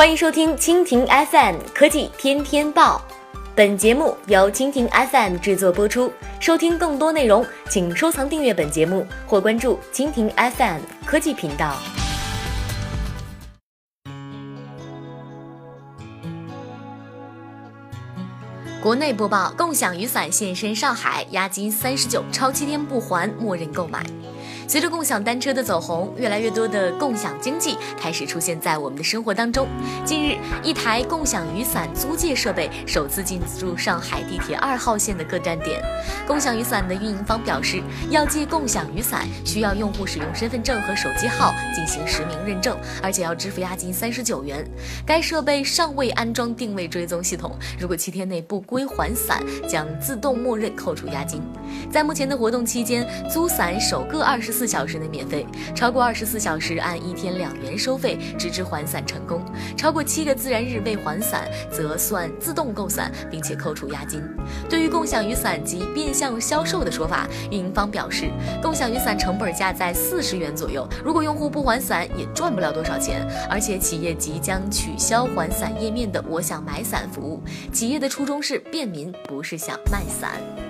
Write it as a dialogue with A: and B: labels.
A: 欢迎收听蜻蜓 FM 科技天天报，本节目由蜻蜓 FM 制作播出。收听更多内容，请收藏订阅本节目或关注蜻蜓 FM 科技频道。国内播报：共享雨伞现身上海，押金三十九，超七天不还，默认购买。随着共享单车的走红，越来越多的共享经济开始出现在我们的生活当中。近日，一台共享雨伞租借设备首次进驻上海地铁二号线的各站点。共享雨伞的运营方表示，要借共享雨伞，需要用户使用身份证和手机号进行实名认证，而且要支付押金三十九元。该设备尚未安装定位追踪系统，如果七天内不归还伞，将自动默认扣除押金。在目前的活动期间，租伞首个二十四。小时内免费，超过二十四小时按一天两元收费，直至还伞成功。超过七个自然日未还伞，则算自动购伞，并且扣除押金。对于共享雨伞及变相销售的说法，运营方表示，共享雨伞成本价在四十元左右，如果用户不还伞，也赚不了多少钱。而且企业即将取消还伞页面的“我想买伞”服务，企业的初衷是便民，不是想卖伞。